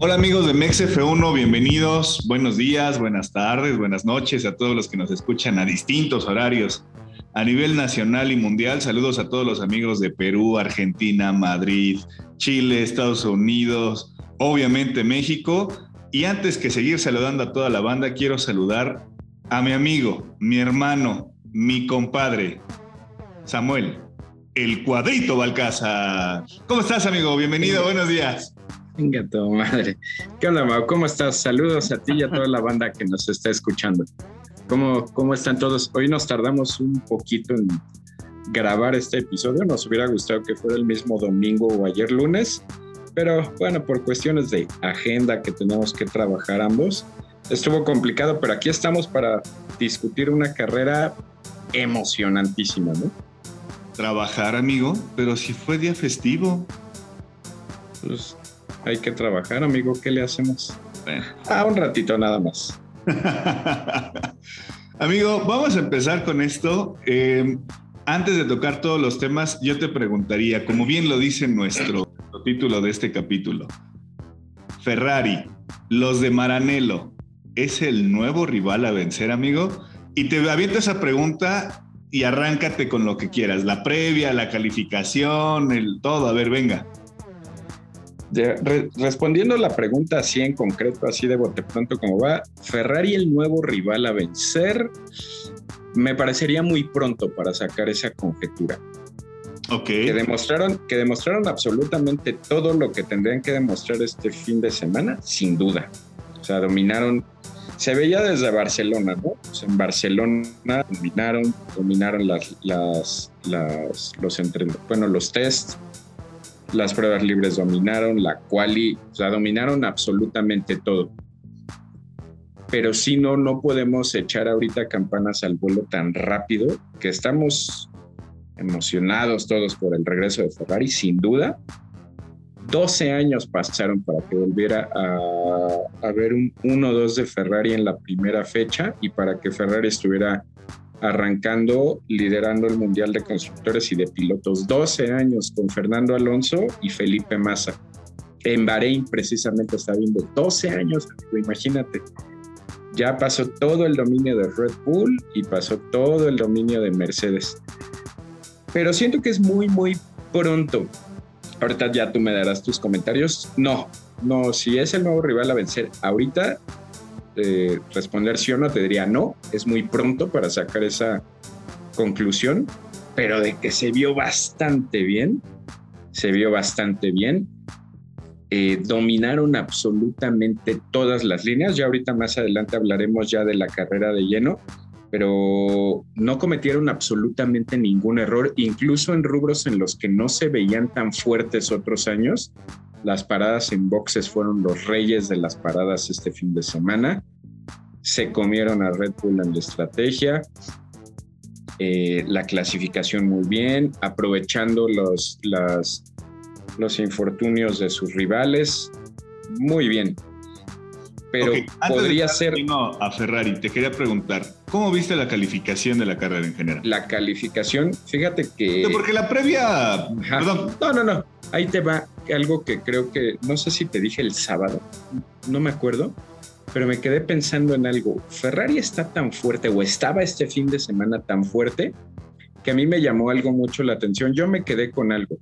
Hola amigos de MexF1, bienvenidos. Buenos días, buenas tardes, buenas noches a todos los que nos escuchan a distintos horarios a nivel nacional y mundial. Saludos a todos los amigos de Perú, Argentina, Madrid, Chile, Estados Unidos, obviamente México. Y antes que seguir saludando a toda la banda, quiero saludar a mi amigo, mi hermano, mi compadre, Samuel, el cuadrito Balcázar. ¿Cómo estás, amigo? Bienvenido, buenos días. Venga, tu madre. ¿Qué onda, Mau? ¿Cómo estás? Saludos a ti y a toda la banda que nos está escuchando. ¿Cómo, ¿Cómo están todos? Hoy nos tardamos un poquito en grabar este episodio. Nos hubiera gustado que fuera el mismo domingo o ayer lunes, pero bueno, por cuestiones de agenda que tenemos que trabajar ambos, estuvo complicado, pero aquí estamos para discutir una carrera emocionantísima, ¿no? Trabajar, amigo, pero si fue día festivo. Pues hay que trabajar, amigo, ¿qué le hacemos? Ah, un ratito nada más. amigo, vamos a empezar con esto. Eh, antes de tocar todos los temas, yo te preguntaría, como bien lo dice nuestro título de este capítulo, Ferrari, los de Maranello, ¿es el nuevo rival a vencer, amigo? Y te aviento esa pregunta y arráncate con lo que quieras, la previa, la calificación, el todo, a ver, venga. Respondiendo a la pregunta así en concreto, así de bote pronto como va, Ferrari el nuevo rival a vencer, me parecería muy pronto para sacar esa conjetura. Ok. Que demostraron, que demostraron absolutamente todo lo que tendrían que demostrar este fin de semana, sin duda. O sea, dominaron se veía desde Barcelona, ¿no? en Barcelona dominaron, dominaron las, las, los entre, bueno, los tests, las pruebas libres dominaron, la quali, o sea, dominaron absolutamente todo. Pero si no, no podemos echar ahorita campanas al vuelo tan rápido que estamos emocionados todos por el regreso de Ferrari, sin duda, 12 años pasaron para que volviera a, a ver un 1-2 de Ferrari en la primera fecha y para que Ferrari estuviera arrancando, liderando el Mundial de Constructores y de Pilotos. 12 años con Fernando Alonso y Felipe Massa. En Bahrein precisamente está viendo 12 años, imagínate. Ya pasó todo el dominio de Red Bull y pasó todo el dominio de Mercedes. Pero siento que es muy, muy pronto Ahorita ya tú me darás tus comentarios. No, no, si es el nuevo rival a vencer ahorita, eh, responder sí o no, te diría no, es muy pronto para sacar esa conclusión, pero de que se vio bastante bien, se vio bastante bien. Eh, dominaron absolutamente todas las líneas. Ya ahorita más adelante hablaremos ya de la carrera de lleno, pero no cometieron absolutamente ningún error, incluso en rubros en los que no se veían tan fuertes otros años. Las paradas en boxes fueron los reyes de las paradas este fin de semana. Se comieron a Red Bull en la estrategia. Eh, la clasificación muy bien, aprovechando los, los infortunios de sus rivales. Muy bien, pero podría ser. A Ferrari, te quería preguntar, ¿cómo viste la calificación de la carrera en general? La calificación, fíjate que. porque la previa. Perdón. No, no, no. Ahí te va algo que creo que. No sé si te dije el sábado, no me acuerdo, pero me quedé pensando en algo. Ferrari está tan fuerte, o estaba este fin de semana tan fuerte, que a mí me llamó algo mucho la atención. Yo me quedé con algo.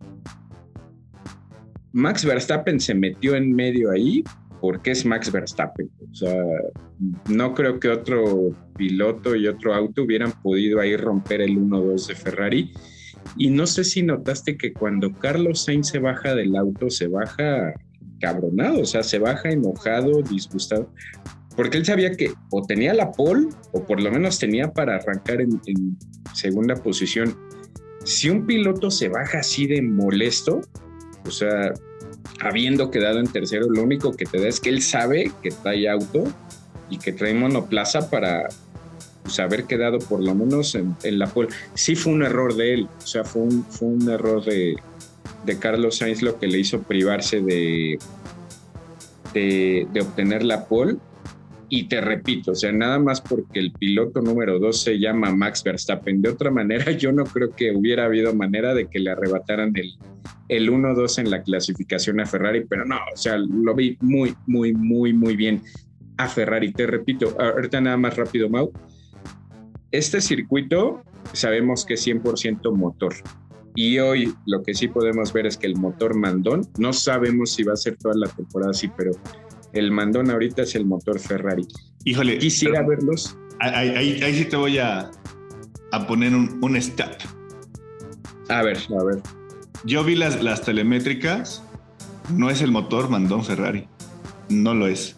Max Verstappen se metió en medio ahí porque es Max Verstappen. O sea, no creo que otro piloto y otro auto hubieran podido ahí romper el 1-2 de Ferrari. Y no sé si notaste que cuando Carlos Sainz se baja del auto, se baja cabronado, o sea, se baja enojado, disgustado, porque él sabía que o tenía la pole o por lo menos tenía para arrancar en, segunda posición. Si un piloto se baja así de molesto, o sea, habiendo quedado en tercero, lo único que te da es que él sabe que trae auto y que trae monoplaza para pues, haber quedado por lo menos en, la pole. Sí fue un error de él, o sea, fue un, fue un error de, Carlos Sainz lo que le hizo privarse de, de, de, obtener la pole. Y te repito, o sea, nada más porque el piloto número dos se llama Max Verstappen. De otra manera, yo no creo que hubiera habido manera de que le arrebataran el, el 1-2 en la clasificación a Ferrari, pero no, o sea, lo vi muy, muy, muy, muy bien a Ferrari. Te repito, ahorita nada más rápido, Mau. Este circuito sabemos que es 100% motor. Y hoy lo que sí podemos ver es que el motor mandón, no sabemos si va a ser toda la temporada así, pero el mandón ahorita es el motor Ferrari. Híjole. Quisiera verlos. Ahí, sí te voy a, a poner un, un step. A ver, a ver. Yo vi las, las telemétricas. No es el motor mandón Ferrari. No lo es.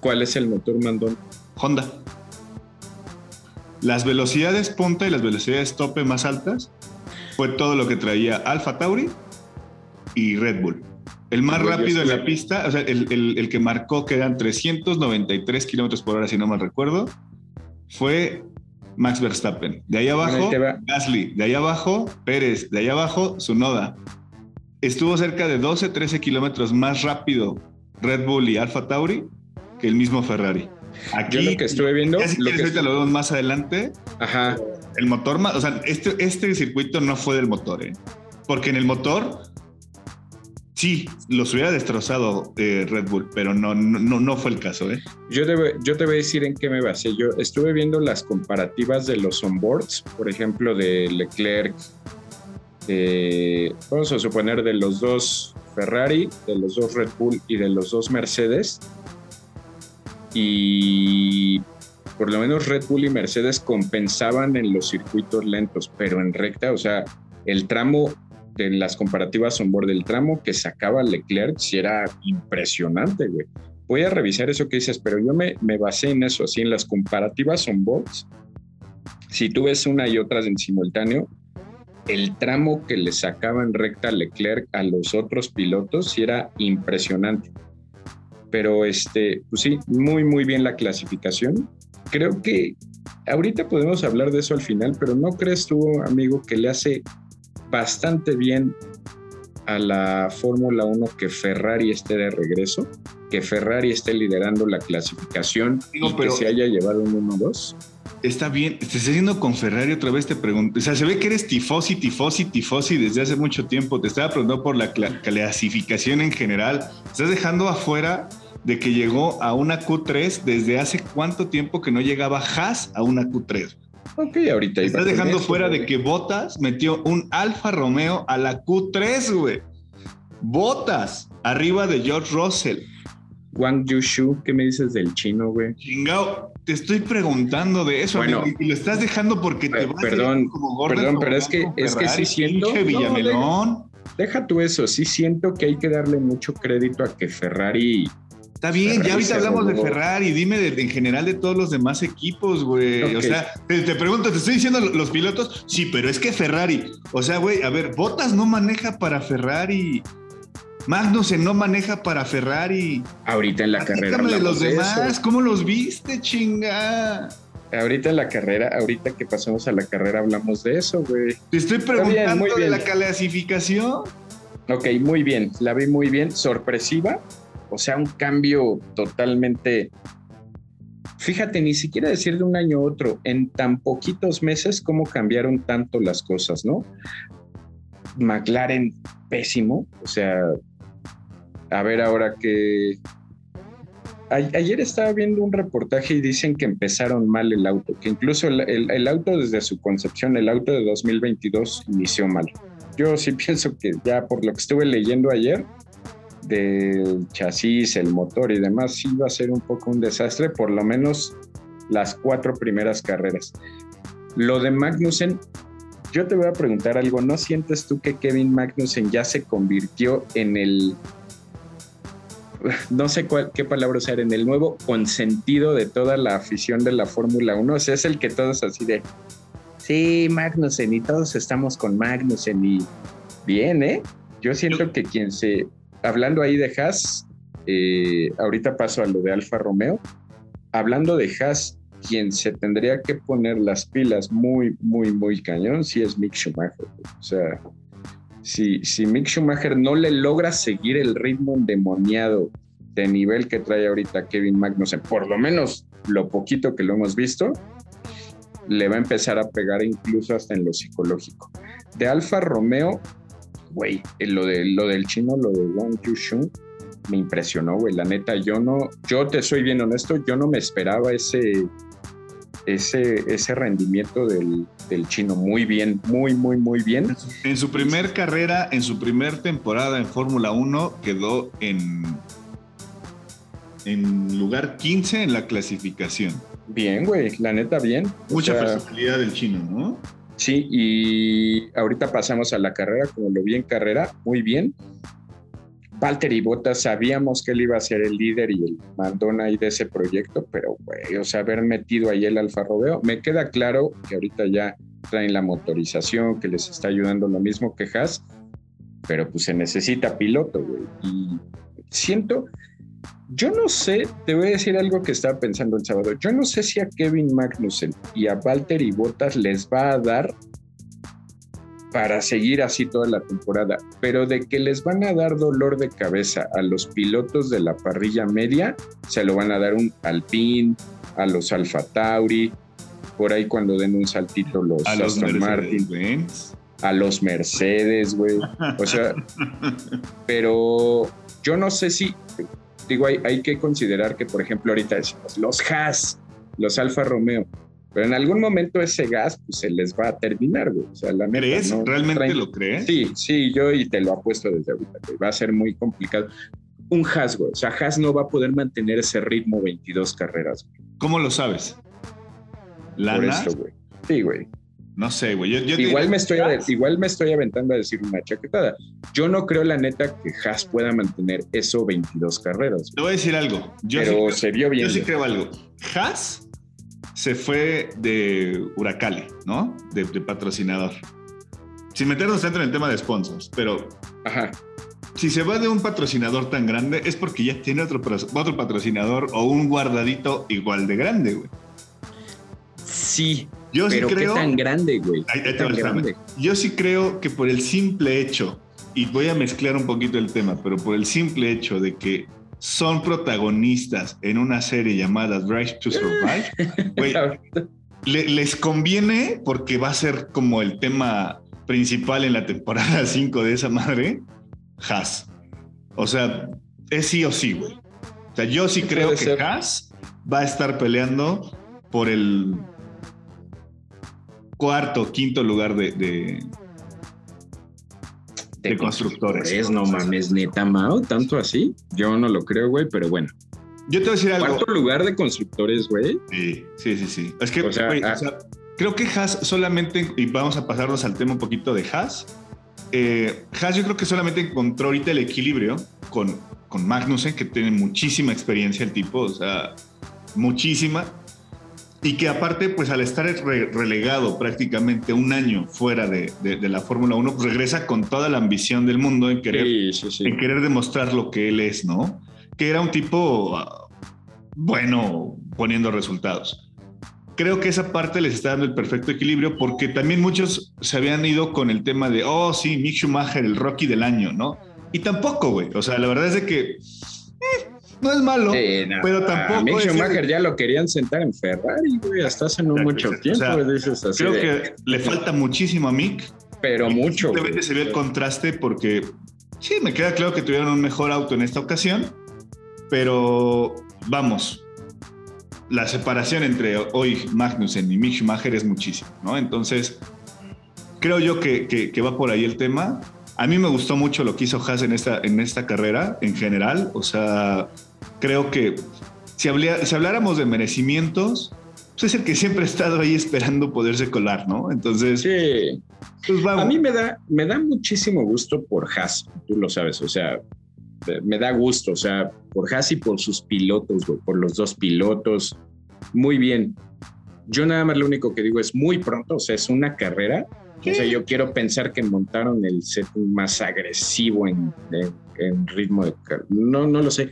¿Cuál es el motor mandón? Honda. Las velocidades punta y las velocidades tope más altas fue todo lo que traía Alfa Tauri y Red Bull. El más rápido en la pista, o sea, el, que marcó que eran 393 kilómetros por hora, si no mal recuerdo, fue Max Verstappen. De ahí abajo, Gasly. De ahí abajo, Pérez. De ahí abajo, Sunoda. Estuvo cerca de 12, 13 kilómetros más rápido Red Bull y Alfa Tauri que el mismo Ferrari. Aquí, lo que estuve viendo. lo que ahorita lo vemos más adelante. Ajá. El motor, o sea, este, este circuito no fue del motor, ¿eh? Porque en el motor, sí, los hubiera destrozado eh, Red Bull, pero no, no, no fue el caso, ¿eh? Yo, yo te voy a decir en qué me basé. Yo estuve viendo las comparativas de los onboards, por ejemplo, de Leclerc, vamos a suponer de los dos Ferrari, de los dos Red Bull y de los dos Mercedes y por lo menos Red Bull y Mercedes compensaban en los circuitos lentos, pero en recta, o sea, el tramo de las comparativas on board, del tramo que sacaba Leclerc, sí era impresionante, güey. Voy a revisar eso que dices, pero yo me, me basé en eso, así en las comparativas on boards. Si tú ves una y otra en simultáneo, el tramo que le sacaba en recta Leclerc a los otros pilotos sí era impresionante. Pero este, pues sí, muy, muy bien la clasificación. Creo que ahorita podemos hablar de eso al final, pero ¿no crees tú, amigo, que le hace bastante bien a la Fórmula 1 que Ferrari esté de regreso? Que Ferrari esté liderando la clasificación y que se haya llevado un 1-2? Está bien, te estás haciendo con Ferrari otra vez te pregunto. O sea, se ve que eres tifosi, tifosi, tifosi desde hace mucho tiempo. Te estaba preguntando por la clasificación en general. Estás dejando afuera de que llegó a una Q3 desde hace cuánto tiempo que no llegaba Haas a una Q3. Ok, ahorita. Estás dejando fuera de que Botas metió un Alfa Romeo a la Q3, güey. Botas, arriba de George Russell. Wang Yushu, ¿qué me dices del chino, güey? Chingao, te estoy preguntando de eso, bueno, y lo estás dejando porque te vas perdón, como gordo. Perdón, pero es que, es que sí siento. No, deja, tú eso, sí siento que hay que darle mucho crédito a que Ferrari. Está bien, ya ahorita hablamos de Ferrari, dime en general de todos los demás equipos, güey. O sea, te, te, pregunto, te estoy diciendo los pilotos, sí, pero es que Ferrari, o sea, güey, a ver, Botas no maneja para Ferrari. Magnussen no maneja para Ferrari. Ahorita en la carrera. de los demás, ¿cómo los viste, chinga? Ahorita en la carrera, ahorita que pasamos a la carrera hablamos de eso, güey. Te estoy preguntando de la clasificación. Ok, muy bien, la vi muy bien, sorpresiva, o sea, un cambio totalmente fíjate, ni siquiera decir de un año a otro, en tan poquitos meses, cómo cambiaron tanto las cosas, ¿no? McLaren, pésimo, o sea, a ver ahora que... ayer estaba viendo un reportaje y dicen que empezaron mal el auto, que incluso el, auto desde su concepción, el auto de 2022 inició mal. Yo sí pienso que ya por lo que estuve leyendo ayer, del chasis, el motor y demás, sí va a ser un poco un desastre, por lo menos las cuatro primeras carreras. Lo de Magnussen, yo te voy a preguntar algo, ¿no sientes tú que Kevin Magnussen ya se convirtió en el no sé cuál, qué palabra usar, en el nuevo consentido de toda la afición de la Fórmula 1. O sea, es el que todos así de, sí, Magnussen, y todos estamos con Magnussen, y bien, ¿eh? Yo siento que quien se, hablando ahí de Haas, eh, ahorita paso a lo de Alfa Romeo, hablando de Haas, quien se tendría que poner las pilas muy, muy, muy cañón, sí es Mick Schumacher. O sea, si, si Mick Schumacher no le logra seguir el ritmo endemoniado de nivel que trae ahorita Kevin Magnussen, por lo menos lo poquito que lo hemos visto, le va a empezar a pegar incluso hasta en lo psicológico. De Alfa Romeo, güey, lo, de, lo del chino, lo de Wang Yushun, me impresionó, güey. La neta, yo no, yo te soy bien honesto, yo no me esperaba ese, ese, ese rendimiento del, del chino. Muy bien, muy, muy, muy bien. En su primer carrera, en su primer temporada en Fórmula 1, quedó en, en lugar 15 en la clasificación. Bien, güey, la neta, bien. Mucha personalidad del chino, ¿no? Sí, y ahorita pasamos a la carrera, como lo vi en carrera, muy bien. Valtteri Bottas sabíamos que él iba a ser el líder y el mandón ahí de ese proyecto, pero güey, o sea, haber metido ahí el Alfa Romeo, me queda claro que ahorita ya traen la motorización, que les está ayudando lo mismo que Haas, pero pues se necesita piloto, güey. Y siento, yo no sé, te voy a decir algo que estaba pensando el sábado. Yo no sé si a Kevin Magnussen y a Valtteri Bottas les va a dar para seguir así toda la temporada, pero de que les van a dar dolor de cabeza a los pilotos de la parrilla media, se lo van a dar un Alpine, a los Alfa Tauri, por ahí cuando den un saltito los a los Aston Martin, a los Mercedes, güey. O sea, pero yo no sé si digo, hay, hay que considerar que, por ejemplo, ahorita decimos los Haas, los Alfa Romeo, pero en algún momento ese gas pues, se les va a terminar, güey. O sea, la ¿Crees? ¿Realmente lo crees? Sí, sí, yo y te lo apuesto desde ahorita, güey. Va a ser muy complicado. Un Haas, güey. O sea, Haas no va a poder mantener ese ritmo 22 carreras, güey. ¿Cómo lo sabes? ¿Lana? Por eso, güey. Sí, güey. No sé, güey. igual, me estoy, igual me estoy aventando a decir una chaquetada. Yo no creo, la neta, que Haas pueda mantener eso 22 carreras. Te voy a decir algo. Yo Pero se vio bien. Yo sí creo algo. Haas se fue de Huracale, ¿no? De, patrocinador. Sin meternos dentro en el tema de sponsors, pero. Ajá. Si se va de un patrocinador tan grande es porque ya tiene otro, otro patrocinador o un guardadito igual de grande, güey. Sí, yo sí creo. tan grande, güey. Yo sí creo que por el simple hecho, y voy a mezclar un poquito el tema, pero por el simple hecho de que son protagonistas en una serie llamada Drive to Survive, les conviene porque va a ser como el tema principal en la temporada 5 de esa madre, Haas. O sea, es sí o sí, güey. O sea, yo sí creo que Haas va a estar peleando por el cuarto, quinto lugar de, de, de, constructores. Es, no mames, neta, Mao, tanto así. Yo no lo creo, güey, pero bueno. Yo te voy a decir algo. ¿Cuarto lugar de constructores, güey? Sí, sí, sí, sí. Es que, ah. creo que Haas solamente, y vamos a pasarnos al tema un poquito de Haas. Eh, Haas yo creo que solamente encontró ahorita el equilibrio con, con Magnussen, que tiene muchísima experiencia el tipo, o sea, muchísima y que aparte, pues al estar relegado prácticamente un año fuera de, la Fórmula 1, pues regresa con toda la ambición del mundo en querer, en querer demostrar lo que él es, ¿no? Que era un tipo ah, bueno poniendo resultados. Creo que esa parte les está dando el perfecto equilibrio porque también muchos se habían ido con el tema de, oh, sí, Mick Schumacher, el Rocky del año, ¿no? Y tampoco, güey. O sea, la verdad es de que... No es malo, pero tampoco. A Mick Schumacher ya lo querían sentar en Ferrari, güey, hasta hace no mucho tiempo. creo que le falta muchísimo a Mick. Pero mucho. Simplemente se ve el contraste porque sí, me queda claro que tuvieron un mejor auto en esta ocasión, pero vamos, la separación entre hoy Magnussen y Mick Schumacher es muchísimo, ¿no? Entonces, creo yo que, que, va por ahí el tema. A mí me gustó mucho lo que hizo Haas en esta, en esta carrera en general. O sea, creo que si, si habláramos de merecimientos, pues es el que siempre ha estado ahí esperando poderse colar, ¿no? Entonces, sí. Pues a mí me da, me da muchísimo gusto por Haas, tú lo sabes, o sea, me da gusto, o sea, por Haas y por sus pilotos, por los dos pilotos, muy bien. Yo nada más lo único que digo es muy pronto, o sea, es una carrera. O sea, yo quiero pensar que montaron el set más agresivo en, en ritmo de... No, no lo sé.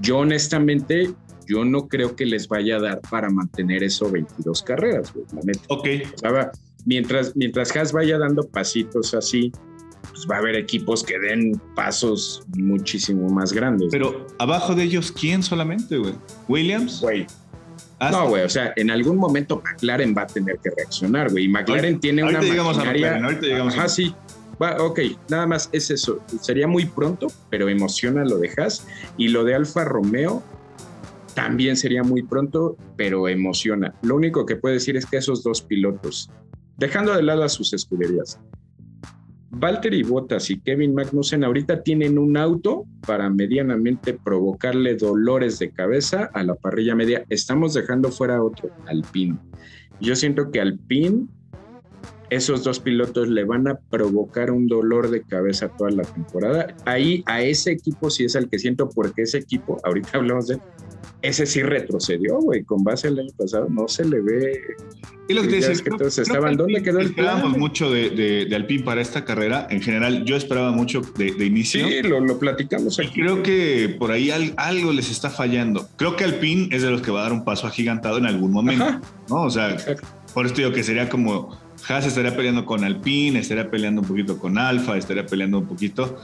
Yo honestamente, yo no creo que les vaya a dar para mantener eso 22 carreras, güey, Ok. mientras, mientras Haas vaya dando pasitos así, pues va a haber equipos que den pasos muchísimo más grandes. Pero abajo de ellos, ¿quién solamente, güey? ¿Williams? Güey. No, güey, o sea, en algún momento McLaren va a tener que reaccionar, güey. Y McLaren tiene una maquinaria... ahorita llegamos Ajá, sí. Ok, nada más es eso. Sería muy pronto, pero emociona lo de Haas. Y lo de Alfa Romeo también sería muy pronto, pero emociona. Lo único que puedo decir es que esos dos pilotos, dejando de lado a sus escuderías, Valtteri Bottas y Kevin Magnussen ahorita tienen un auto para medianamente provocarle dolores de cabeza a la parrilla media. Estamos dejando fuera otro, Alpine. Yo siento que Alpine, esos dos pilotos le van a provocar un dolor de cabeza toda la temporada. Ahí a ese equipo sí es el que siento, porque ese equipo, ahorita hablamos de ese sí retrocedió, güey, con base al año pasado, no se le ve. Y lo que te que todos estaban, ¿dónde quedó el Esperábamos mucho de, de, Alpine para esta carrera. En general, yo esperaba mucho de, de inicio. Sí, lo, lo platicamos aquí. Y creo que por ahí algo les está fallando. Creo que Alpine es de los que va a dar un paso agigantado en algún momento, ¿no? O sea, por esto digo que sería como Haas estaría peleando con Alpine, estaría peleando un poquito con Alfa, estaría peleando un poquito.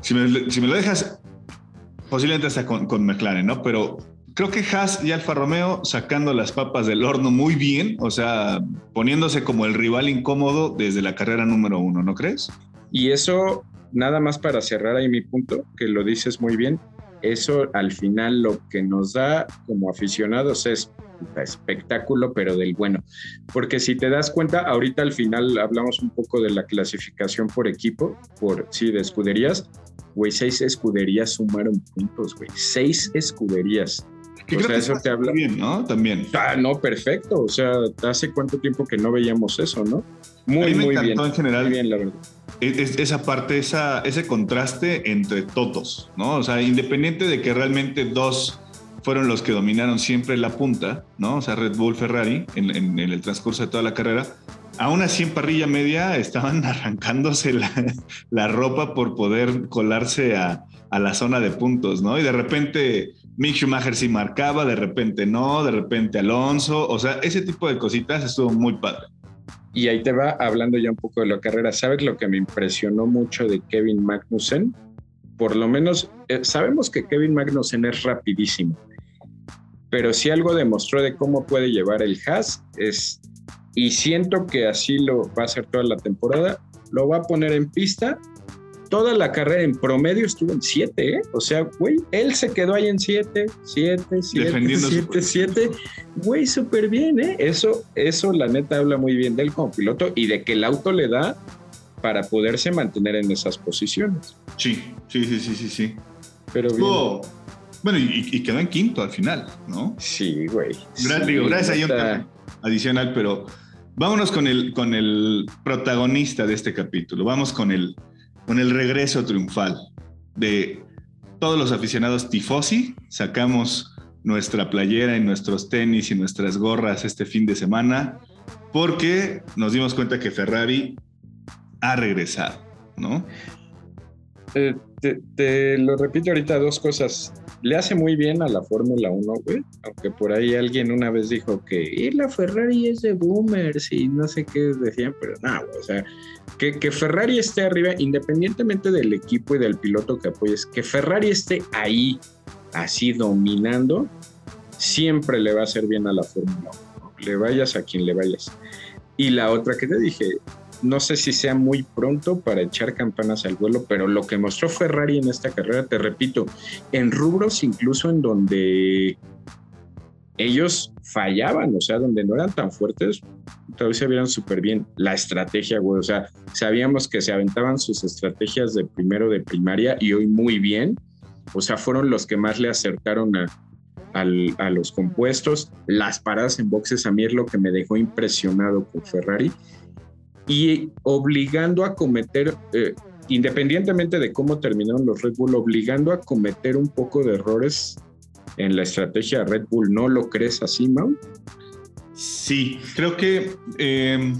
Si me, lo dejas posiblemente hasta con, con, McLaren, ¿no? Pero creo que Haas y Alfa Romeo sacando las papas del horno muy bien, o sea, poniéndose como el rival incómodo desde la carrera número uno, ¿no crees? Y eso, nada más para cerrar ahí mi punto, que lo dices muy bien, eso al final lo que nos da como aficionados es espectáculo, pero del bueno. Porque si te das cuenta, ahorita al final hablamos un poco de la clasificación por equipo, por sí, de escuderías güey, seis escuderías sumaron puntos, güey. Seis escuderías. o sea, eso te habla. Bien, ¿no? También. Ah, no, perfecto. O sea, hace cuánto tiempo que no veíamos eso, ¿no? Muy, muy bien. en general. Muy bien, la verdad. esa parte, esa, ese contraste entre todos, ¿no? O sea, independiente de que realmente dos fueron los que dominaron siempre la punta, ¿no? O sea, Red Bull, Ferrari, en, en el transcurso de toda la carrera, aún así en parrilla media estaban arrancándose la, ropa por poder colarse a, la zona de puntos, ¿no? Y de repente Mick Schumacher sí marcaba, de repente no, de repente Alonso, o sea, ese tipo de cositas estuvo muy padre. Y ahí te va hablando ya un poco de la carrera. ¿Sabes lo que me impresionó mucho de Kevin Magnussen? Por lo menos eh, sabemos que Kevin Magnussen es rapidísimo, pero si algo demostró de cómo puede llevar el Haas es y siento que así lo va a hacer toda la temporada. Lo va a poner en pista. Toda la carrera en promedio estuvo en 7, ¿eh? O sea, güey, él se quedó ahí en 7, 7, 7, 7, 7. Güey, súper bien, ¿eh? Eso, eso la neta habla muy bien de él como piloto y de que el auto le da para poderse mantener en esas posiciones. Sí, sí, sí, sí, sí, sí. Pero bien. Bueno, y, quedó en quinto al final, ¿no? Sí, güey. Gracias, sí, gracias a adicional, pero Vámonos con el, con el protagonista de este capítulo. Vamos con el, con el regreso triunfal de todos los aficionados tifosi. Sacamos nuestra playera y nuestros tenis y nuestras gorras este fin de semana porque nos dimos cuenta que Ferrari ha regresado, ¿no? Eh, te, lo repito ahorita dos cosas le hace muy bien a la Fórmula 1, güey. Aunque por ahí alguien una vez dijo que la Ferrari es de boomers y no sé qué decían, pero nada, o sea, que, que, Ferrari esté arriba, independientemente del equipo y del piloto que apoyes, que Ferrari esté ahí, así dominando, siempre le va a hacer bien a la Fórmula 1. Le vayas a quien le vayas. Y la otra que te dije, no sé si sea muy pronto para echar campanas al vuelo, pero lo que mostró Ferrari en esta carrera, te repito, en rubros incluso en donde ellos fallaban, o sea, donde no eran tan fuertes, todavía se vieron súper bien. La estrategia, o sea, sabíamos que se aventaban sus estrategias de primero de primaria y hoy muy bien, o sea, fueron los que más le acertaron a, a los compuestos. Las paradas en boxes a mí es lo que me dejó impresionado con Ferrari y obligando a cometer, eh, independientemente de cómo terminaron los Red Bull, obligando a cometer un poco de errores en la estrategia de Red Bull. ¿No lo crees así, Mau? Sí, creo que em,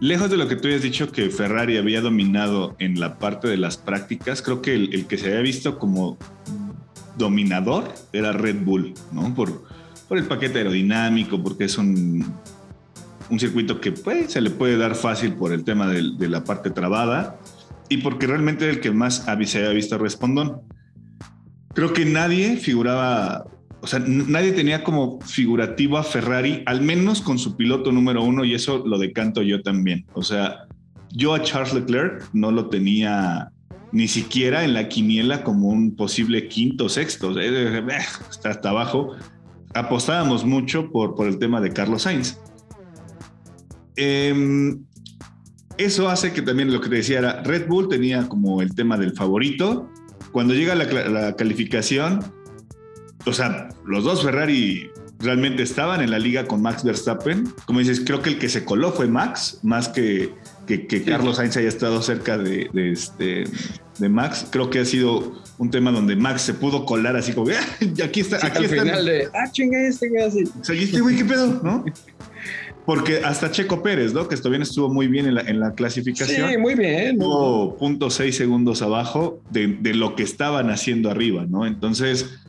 lejos de lo que tú hayas dicho que Ferrari había dominado en la parte de las prácticas, creo que el, que se había visto como dominador era Red Bull, ¿no? Por, por el paquete aerodinámico, porque es un un circuito que pues, se le puede dar fácil por el tema de, la parte trabada y porque realmente es el que más se había visto respondón. Creo que nadie figuraba, o sea, nadie tenía como figurativo a Ferrari, al menos con su piloto número uno, y eso lo decanto yo también. O sea, yo a Charles Leclerc no lo tenía ni siquiera en la quiniela como un posible quinto sexto, eh, está hasta abajo. Apostábamos mucho por el tema de Carlos Sainz. Em, eso hace que también lo que te decía era, Red Bull tenía como el tema del favorito. Cuando llega la, la calificación, o sea, los dos Ferrari realmente estaban en la liga con Max Verstappen. Como dices, creo que el que se coló fue Max, más que, que, Carlos Sainz haya estado cerca de, de, este, de Max. Creo que ha sido un tema donde Max se pudo colar así como, ah, aquí está, aquí al final de, ah, chinga este güey así. O sea, este güey, ¿qué pedo? ¿No? Porque hasta Checo Pérez, ¿no? Que también estuvo muy bien en la, en la clasificación. Sí, muy bien. Estuvo punto seis segundos abajo de, de, lo que estaban haciendo arriba, ¿no? Entonces,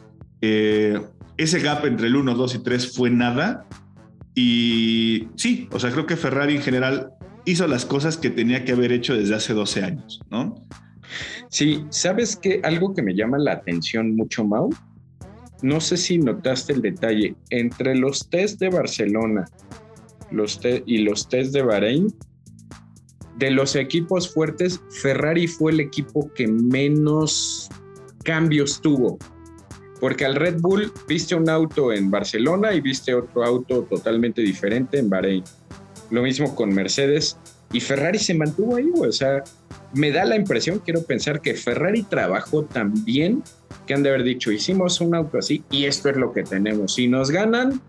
eh, ese gap entre el 1, 2 y 3 fue nada. Y sí, o sea, creo que Ferrari en general hizo las cosas que tenía que haber hecho desde hace 12 años, ¿no? Sí, ¿sabes qué? Algo que me llama la atención mucho, Mau. No sé si notaste el detalle. Entre los test de Barcelona los y los test de Bahrein, de los equipos fuertes, Ferrari fue el equipo que menos cambios tuvo. Porque al Red Bull viste un auto en Barcelona y viste otro auto totalmente diferente en Bahrein. Lo mismo con Mercedes. Y Ferrari se mantuvo ahí, O sea, me da la impresión, quiero pensar que Ferrari trabajó tan bien que han de haber dicho, hicimos un auto así y esto es lo que tenemos. Si nos ganan,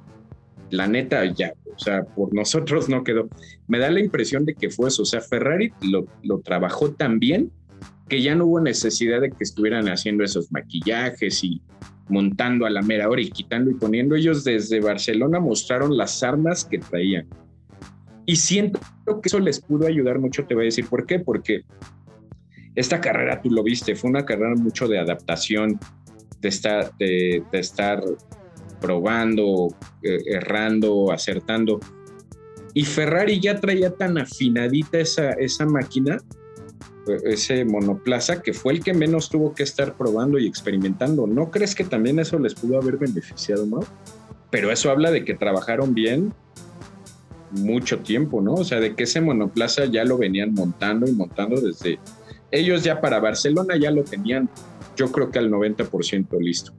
la neta ya, o sea, por nosotros no quedó. Me da la impresión de que fue eso. O sea, Ferrari lo, trabajó tan bien que ya no hubo necesidad de que estuvieran haciendo esos maquillajes y montando a la mera hora y quitando y poniendo. Ellos desde Barcelona mostraron las armas que traían. Y siento que eso les pudo ayudar mucho, te voy a decir por qué, porque esta carrera, tú lo viste, fue una carrera mucho de adaptación, de estar, de, estar probando, eh, errando, acertando. Y Ferrari ya traía tan afinadita esa, esa máquina ese monoplaza que fue el que menos tuvo que estar probando y experimentando. ¿No crees que también eso les pudo haber beneficiado más? Pero eso habla de que trabajaron bien mucho tiempo, ¿no? O sea, de que ese monoplaza ya lo venían montando y montando desde... Ellos ya para Barcelona ya lo tenían, yo creo que al 90% listo.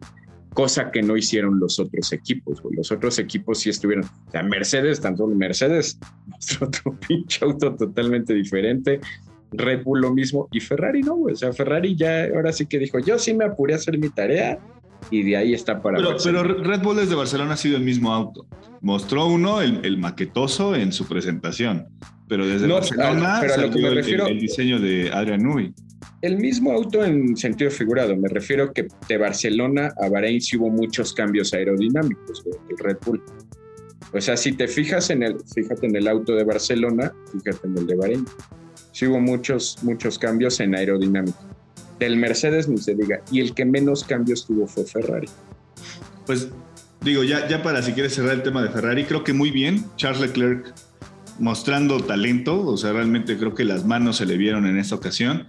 Cosa que no hicieron los otros equipos, Los otros equipos sí estuvieron. O sea, Mercedes, tanto Mercedes, otro pinche auto totalmente diferente Red Bull lo mismo y Ferrari no, O sea, Ferrari ya ahora sí que dijo, yo sí me apuré a hacer mi tarea y de ahí está para. Pero, pero Red Bull desde Barcelona ha sido el mismo auto. Mostró uno, el, maquetoso, en su presentación. Pero desde Barcelona pero salió el, diseño de Adrian Newey. El mismo auto en sentido figurado. Me refiero que de Barcelona a Bahrein sí hubo muchos cambios aerodinámicos del Red Bull. O sea, si te fijas en el, fíjate en el auto de Barcelona, fíjate en el de Bahrein sí hubo muchos, muchos cambios en aerodinámica. Del Mercedes ni se diga. Y el que menos cambios tuvo fue Ferrari. Pues digo, ya, ya para si quieres cerrar el tema de Ferrari, creo que muy bien. Charles Leclerc mostrando talento, o sea, realmente creo que las manos se le vieron en esta ocasión.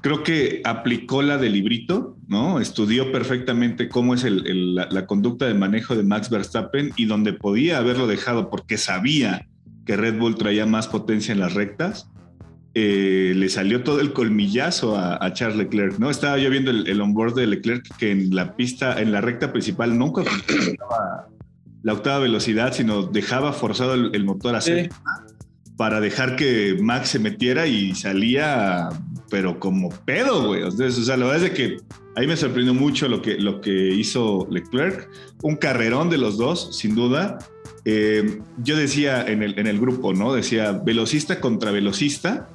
Creo que aplicó la del librito, ¿no? Estudió perfectamente cómo es la, la, conducta de manejo de Max Verstappen y donde podía haberlo dejado porque sabía que Red Bull traía más potencia en las rectas eh, le salió todo el colmillazo a, Charles Leclerc, ¿no? Estaba yo viendo el, onboard de Leclerc que en la pista, en la recta principal, nunca la octava velocidad, sino dejaba forzado el, motor a hacer para dejar que Max se metiera y salía, pero como pedo, güey. O sea, la verdad es que ahí me sorprendió mucho lo que, lo que hizo Leclerc. Un carrerón de los dos, sin duda. Eh, yo decía en el, en el grupo, ¿no? Decía velocista contra velocista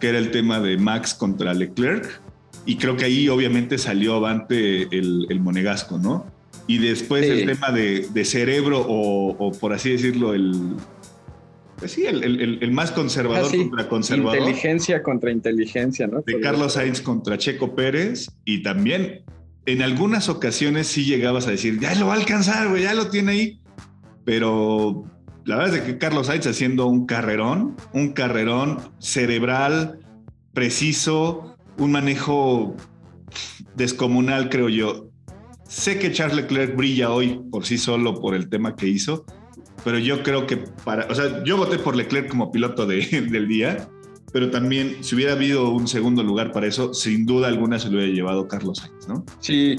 que era el tema de Max contra Leclerc, y creo que ahí obviamente salió avante el, monegasco, ¿no? Y después el tema de, cerebro o, por así decirlo, el, pues sí, el, más conservador contra conservador. Inteligencia contra inteligencia, ¿no? De Carlos Sainz contra Checo Pérez y también en algunas ocasiones sí llegabas a decir, ya lo va a alcanzar, güey, ya lo tiene ahí. Pero la verdad es que Carlos Sainz haciendo un carrerón, un carrerón cerebral, preciso, un manejo descomunal, creo yo. Sé que Charles Leclerc brilla hoy por sí solo por el tema que hizo, pero yo creo que para, o sea, yo voté por Leclerc como piloto del día, pero también si hubiera habido un segundo lugar para eso, sin duda alguna se lo hubiera llevado Carlos Sainz, ¿no? Sí,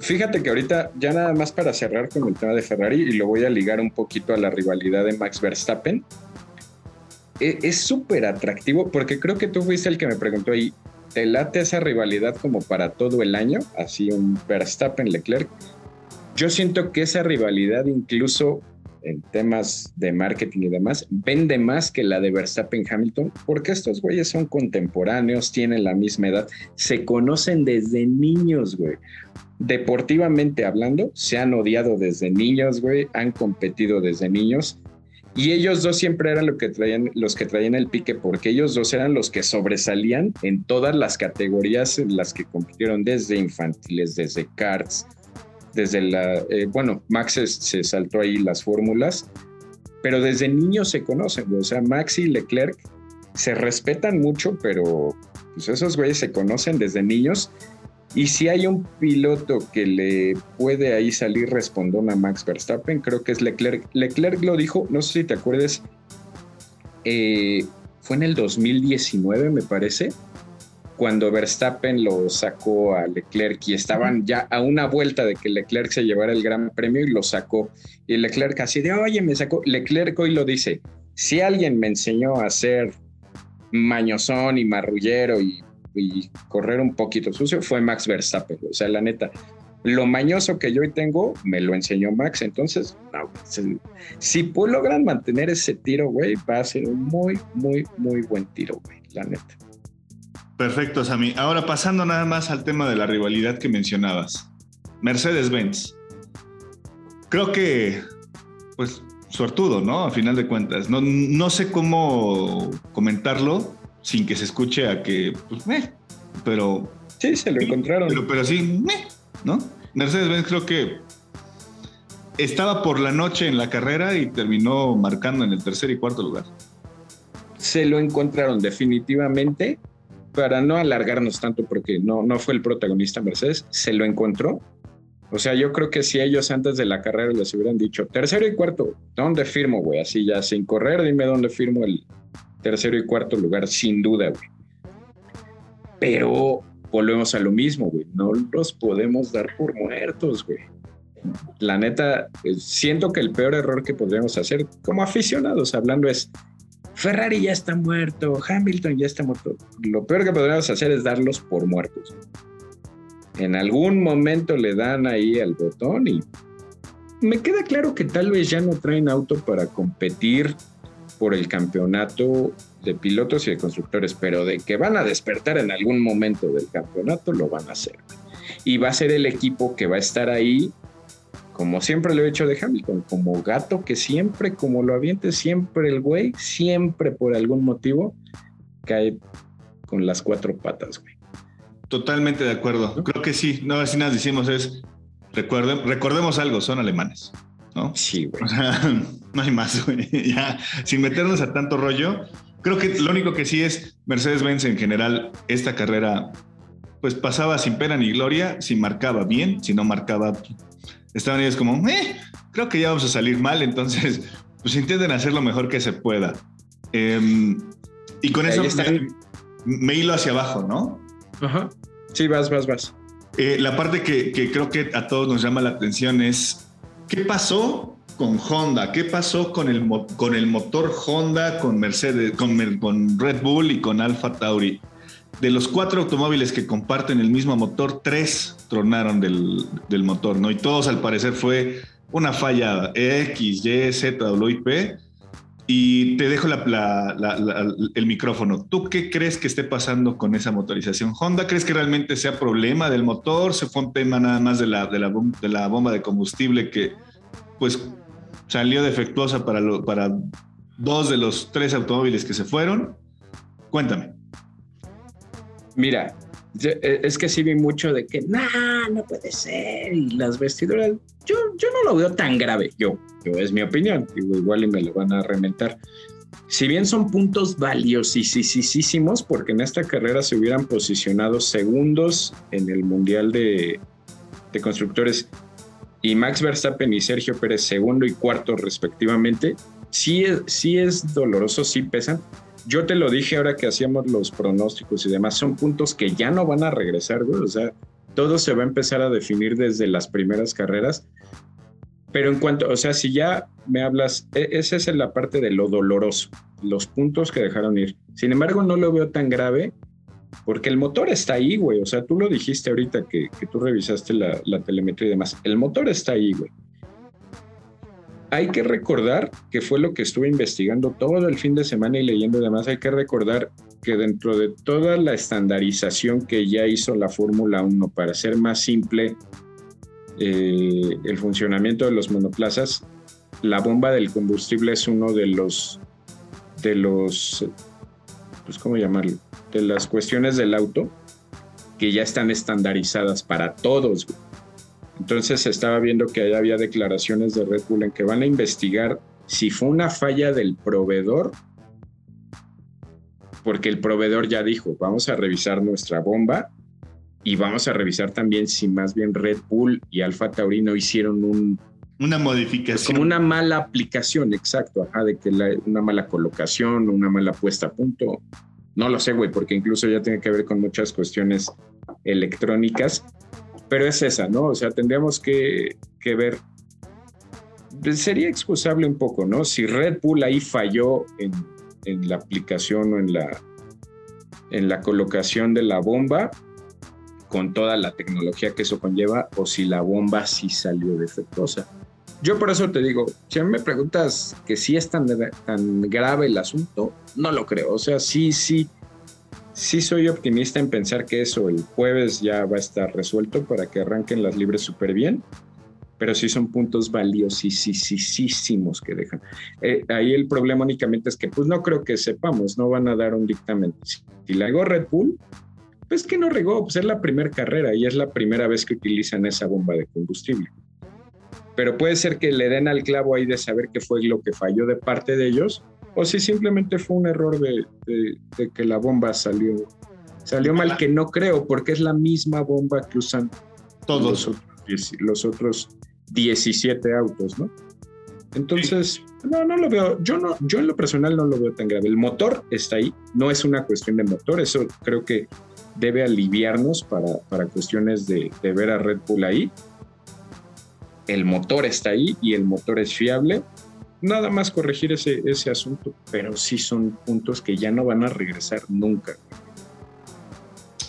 fíjate que ahorita ya nada más para cerrar con el tema de Ferrari y lo voy a ligar un poquito a la rivalidad de Max Verstappen. E, es súper atractivo porque creo que tú fuiste el que me preguntó ahí, ¿te late esa rivalidad como para todo el año? Así un Verstappen-Leclerc. Yo siento que esa rivalidad incluso en temas de marketing y demás, vende más que la de Verstappen Hamilton, porque estos güeyes son contemporáneos, tienen la misma edad, se conocen desde niños, güey. Deportivamente hablando, se han odiado desde niños, güey, han competido desde niños. Y ellos dos siempre eran lo que traían, los que traían el pique, porque ellos dos eran los que sobresalían en todas las categorías en las que compitieron, desde infantiles, desde karts, desde la, eh, bueno, Max se, saltó ahí las fórmulas, pero desde niños se conocen, o sea, Max y Leclerc se respetan mucho, pero pues esos güeyes se conocen desde niños. Y si hay un piloto que le puede ahí salir respondón a Max Verstappen, creo que es Leclerc. Leclerc lo dijo, no sé si te acuerdas, eh, fue en el 2019, me parece, cuando Verstappen lo sacó a Leclerc y estaban ya a una vuelta de que Leclerc se llevara el gran premio y lo sacó. Y Leclerc así de, oye, me sacó. Leclerc hoy lo dice, si alguien me enseñó a ser mañosón y marrullero y, correr un poquito sucio, fue Max Verstappen. O sea, la neta, lo mañoso que yo hoy tengo, me lo enseñó Max. Entonces, si, si logran mantener ese tiro, güey, va a ser un muy, muy, muy buen tiro, güey, la neta. Perfecto, Sami. Ahora pasando nada más al tema de la rivalidad que mencionabas. Mercedes-Benz. Creo que, pues, suertudo, ¿no? A final de cuentas. No, no sé cómo comentarlo sin que se escuche a que, pues, eh, pero... Sí, se lo encontraron. Pero, pero sí, ¿no? Mercedes-Benz creo que estaba por la noche en la carrera y terminó marcando en el tercer y cuarto lugar. Se lo encontraron definitivamente para no alargarnos tanto, porque no, no fue el protagonista Mercedes, se lo encontró. O sea, yo creo que si ellos antes de la carrera les hubieran dicho tercero y cuarto, ¿dónde firmo, güey? Así ya sin correr, dime dónde firmo el tercero y cuarto lugar, sin duda, güey. Pero volvemos a lo mismo, güey. No los podemos dar por muertos, güey. La neta, eh, siento que el peor error que podríamos hacer como aficionados hablando es Ferrari ya está muerto, Hamilton ya está muerto. Lo peor que podríamos hacer es darlos por muertos. En algún momento le dan ahí al botón y me queda claro que tal vez ya no traen auto para competir por el campeonato de pilotos y de constructores, pero de que van a despertar en algún momento del campeonato, lo van a hacer. Y va a ser el equipo que va a estar ahí como siempre lo he hecho de Hamilton, como gato que siempre, como lo aviente, siempre el güey, siempre por algún motivo cae con las cuatro patas, güey. Totalmente de acuerdo. Creo que sí. No, así nada decimos es, recordemos algo, son alemanes, ¿no? Sí, güey. no hay más, güey. Ya, sin meternos a tanto rollo, creo que lo único que sí es Mercedes-Benz en general, esta carrera, pues pasaba sin pena ni gloria, si marcaba bien, si no marcaba, estaban ellos como, eh, creo que ya vamos a salir mal, entonces, pues intenten hacer lo mejor que se pueda. Em, y con eso me, hilo hacia abajo, ¿no? Ajá. Sí, vas, vas, vas. Eh, la parte que, creo que a todos nos llama la atención es, ¿qué pasó con Honda? ¿Qué pasó con el, con el motor Honda, con Mercedes, con, con Red Bull y con Alfa Tauri? de los cuatro automóviles que comparten el mismo motor, tres tronaron del, motor, ¿no? Y todos al parecer fue una falla X, Y, Z, W, y P. Y te dejo el micrófono. ¿Tú qué crees que esté pasando con esa motorización Honda? ¿Crees que realmente sea problema del motor? ¿Se fue un tema nada más de la, de la, de la bomba de combustible que pues salió defectuosa para, para dos de los tres automóviles que se fueron? Cuéntame. Mira, eh, es que sí vi mucho de que, no, no puede ser, y las vestiduras, yo, yo no lo veo tan grave, yo, yo es mi opinión, igual y me lo van a rementar. Si bien son puntos valiosísimos, porque en esta carrera se hubieran posicionado segundos en el Mundial de, de Constructores y Max Verstappen y Sergio Pérez segundo y cuarto respectivamente, sí, sí es doloroso, sí pesan, yo te lo dije ahora que hacíamos los pronósticos y demás, son puntos que ya no van a regresar, güey. O sea, todo se va a empezar a definir desde las primeras carreras. Pero en cuanto, o sea, si ya me hablas, e, esa es la parte de lo doloroso, los puntos que dejaron ir. Sin embargo, no lo veo tan grave porque el motor está ahí, güey. O sea, tú lo dijiste ahorita que, que tú revisaste la, la, telemetría y demás. El motor está ahí, güey. Hay que recordar que fue lo que estuve investigando todo el fin de semana y leyendo demás. Hay que recordar que dentro de toda la estandarización que ya hizo la Fórmula 1 para hacer más simple eh, el funcionamiento de los monoplazas, la bomba del combustible es uno de los, de los, pues, ¿cómo llamarlo? De las cuestiones del auto que ya están estandarizadas para todos. Entonces estaba viendo que había declaraciones de Red Bull en que van a investigar si fue una falla del proveedor, porque el proveedor ya dijo, vamos a revisar nuestra bomba y vamos a revisar también si más bien Red Bull y Alfa Taurino hicieron un... Una modificación. como una mala aplicación, exacto, ajá, de que una mala colocación, una mala puesta a punto. No lo sé, güey, porque incluso ya tiene que ver con muchas cuestiones electrónicas, pero es esa, ¿no? O sea, tendríamos que, que ver sería excusable un poco, ¿no? Si Red Bull ahí falló en, en, la aplicación o en la, en la colocación de la bomba, con toda la tecnología que eso conlleva o si la bomba sí salió defectuosa. Yo por eso te digo, si me preguntas que si es tan, tan grave el asunto, no lo creo. O sea, sí, sí, sí soy optimista en pensar que eso el jueves ya va a estar resuelto para que arranquen las libres súper bien, pero sí son puntos valiosísimos que dejan. Eh, ahí el problema únicamente es que pues no creo que sepamos, no van a dar un dictamen. Si la hago Red Bull, pues que no regó, pues es la primera carrera y es la primera vez que utilizan esa bomba de combustible. Pero puede ser que le den al clavo ahí de saber qué fue lo que falló de parte de ellos, o si simplemente fue un error de, que la bomba salió, salió mal, que no creo, porque es la misma bomba que usan todos los otros, los otros 17 autos, ¿no? Entonces, no, no lo veo, yo no, yo en lo personal no lo veo tan grave. El motor está ahí, no es una cuestión de motor, eso creo que debe aliviarnos para, para cuestiones de, de, ver a Red Bull ahí. El motor está ahí y el motor es fiable. Nada más corregir ese, ese asunto, pero sí son puntos que ya no van a regresar nunca.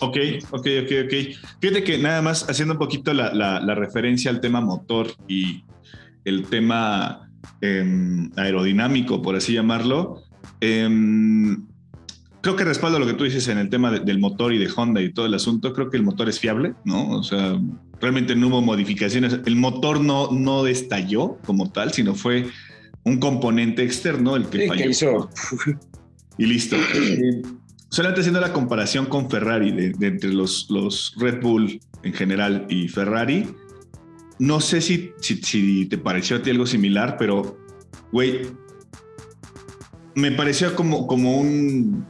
Ok, ok, ok, ok. Fíjate que nada más haciendo un poquito la, la, referencia al tema motor y el tema eh, aerodinámico, por así llamarlo, eh, creo que respaldo lo que tú dices en el tema de, del motor y de Honda y todo el asunto. Creo que el motor es fiable, ¿no? O sea, realmente no hubo modificaciones. El motor no, no estalló como tal, sino fue un componente externo el que sí, falló. Que hizo. Y listo. Solamente haciendo la comparación con Ferrari, de, de entre los, los, Red Bull en general y Ferrari, no sé si, si, si te pareció a ti algo similar, pero, güey, me pareció como, como un,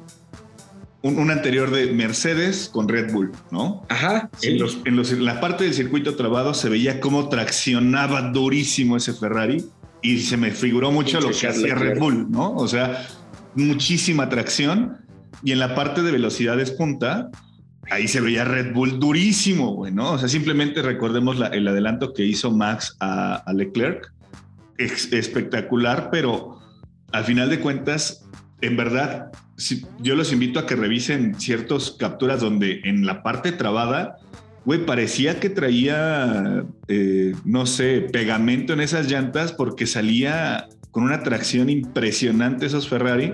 un, un, anterior de Mercedes con Red Bull, ¿no? Ajá. Sí. En, los, en, los, en, la parte del circuito trabado se veía cómo traccionaba durísimo ese Ferrari y se me figuró mucho lo que hacía Red Bull, ¿no? O sea, muchísima tracción y en la parte de velocidades punta, ahí se veía Red Bull durísimo, güey, ¿no? O sea, simplemente recordemos la, el adelanto que hizo Max a, a Leclerc, es, espectacular, pero al final de cuentas, en verdad, yo los invito a que revisen ciertas capturas donde en la parte trabada, güey, parecía que traía, eh, no sé, pegamento en esas llantas porque salía con una tracción impresionante esos Ferrari,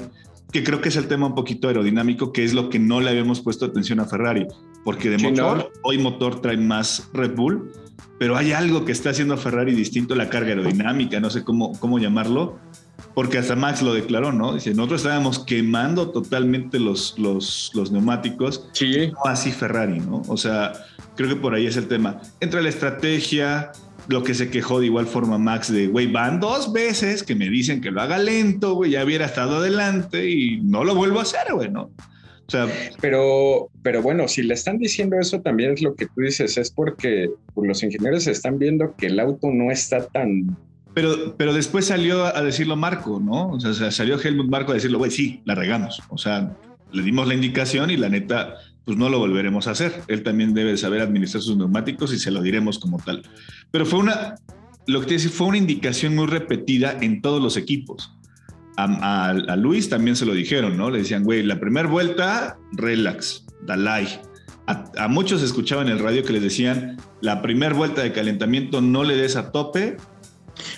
que creo que es el tema un poquito aerodinámico, que es lo que no le habíamos puesto atención a Ferrari, porque de motor, no. hoy motor trae más Red Bull, pero hay algo que está haciendo Ferrari distinto la carga aerodinámica, no sé cómo, cómo llamarlo, porque hasta Max lo declaró, ¿no? Dice, nosotros estábamos quemando totalmente los, los, los neumáticos, sí. no así Ferrari, ¿no? O sea, creo que por ahí es el tema. Entre la estrategia, lo que se quejó de igual forma Max de, güey, van dos veces que me dicen que lo haga lento, güey, ya hubiera estado adelante y no lo vuelvo a hacer, güey, ¿no? O sea, pero, pero bueno, si le están diciendo eso también es lo que tú dices, es porque pues, los ingenieros están viendo que el auto no está tan Pero, pero después salió a decirlo Marco, ¿no? O sea, salió Helmut Marco a decirlo, güey, sí, la regamos. O sea, le dimos la indicación y la neta, pues no lo volveremos a hacer. Él también debe saber administrar sus neumáticos y se lo diremos como tal. Pero fue una, lo que te decía, fue una indicación muy repetida en todos los equipos. A, Luis también se lo dijeron, ¿no? Le decían, güey, la primera vuelta, relax, Dalai. A, a, muchos escuchaban en el radio que les decían, la primera vuelta de calentamiento no le des a tope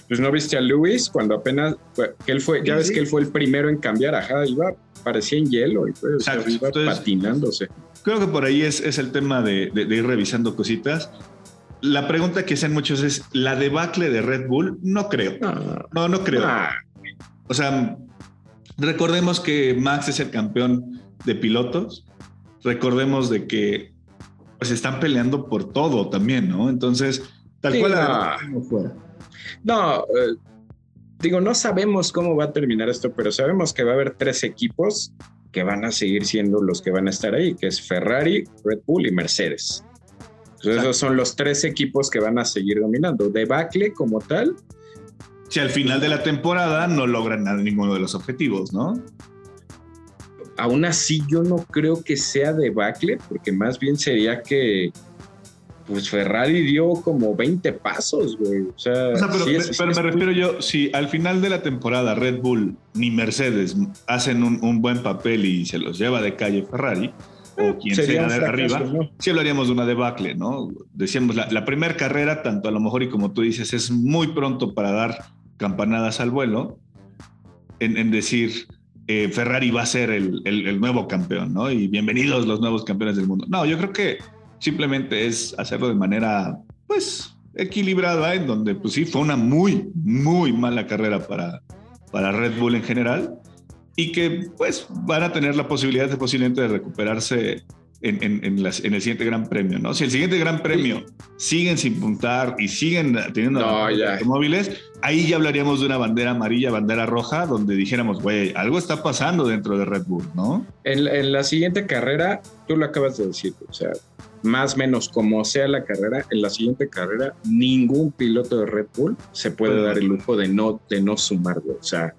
pues no viste a Luis cuando apenas, que él fue, ya ves que él fue el primero en cambiar, ajá, iba, parecía en hielo y pues, iba patinándose. Creo que por ahí es, es el tema de, ir revisando cositas. La pregunta que hacen muchos es, ¿la debacle de Red Bull? No creo. No, no, creo. O sea, recordemos que Max es el campeón de pilotos. Recordemos de que pues están peleando por todo también, ¿no? Entonces, tal cual no. fuera. No, eh, digo, no sabemos cómo va a terminar esto, pero sabemos que va a haber tres equipos que van a seguir siendo los que van a estar ahí, que es Ferrari, Red Bull y Mercedes. Entonces, esos son los tres equipos que van a seguir dominando. Debacle como tal. Si al final de la temporada no logran ninguno de los objetivos, ¿no? Aún así, yo no creo que sea debacle, porque más bien sería que pues Ferrari dio como 20 pasos, güey. O sea, pero, me, refiero yo, si al final de la temporada Red Bull ni Mercedes hacen un, buen papel y se los lleva de calle Ferrari, o eh, quien sea de arriba, sí hablaríamos de una debacle, ¿no? Decíamos, la, primera carrera, tanto a lo mejor y como tú dices, es muy pronto para dar campanadas al vuelo, en, decir, eh, Ferrari va a ser el, el nuevo campeón, ¿no? Y bienvenidos los nuevos campeones del mundo. No, yo creo que simplemente es hacerlo de manera, pues, equilibrada, en donde, pues sí, fue una muy, muy mala carrera para, para Red Bull en general y que, pues, van a tener la posibilidad de posiblemente de recuperarse en, en, en, las, en, el siguiente Gran Premio, ¿no? Si el siguiente Gran Premio siguen sin puntar y siguen teniendo automóviles, ahí ya hablaríamos de una bandera amarilla, bandera roja, donde dijéramos, güey, algo está pasando dentro de Red Bull, ¿no? En, la siguiente carrera, tú lo acabas de decir, o sea, más o menos como sea la carrera, en la siguiente carrera ningún piloto de Red Bull se puede dar el lujo de no, de no sumar, O sea,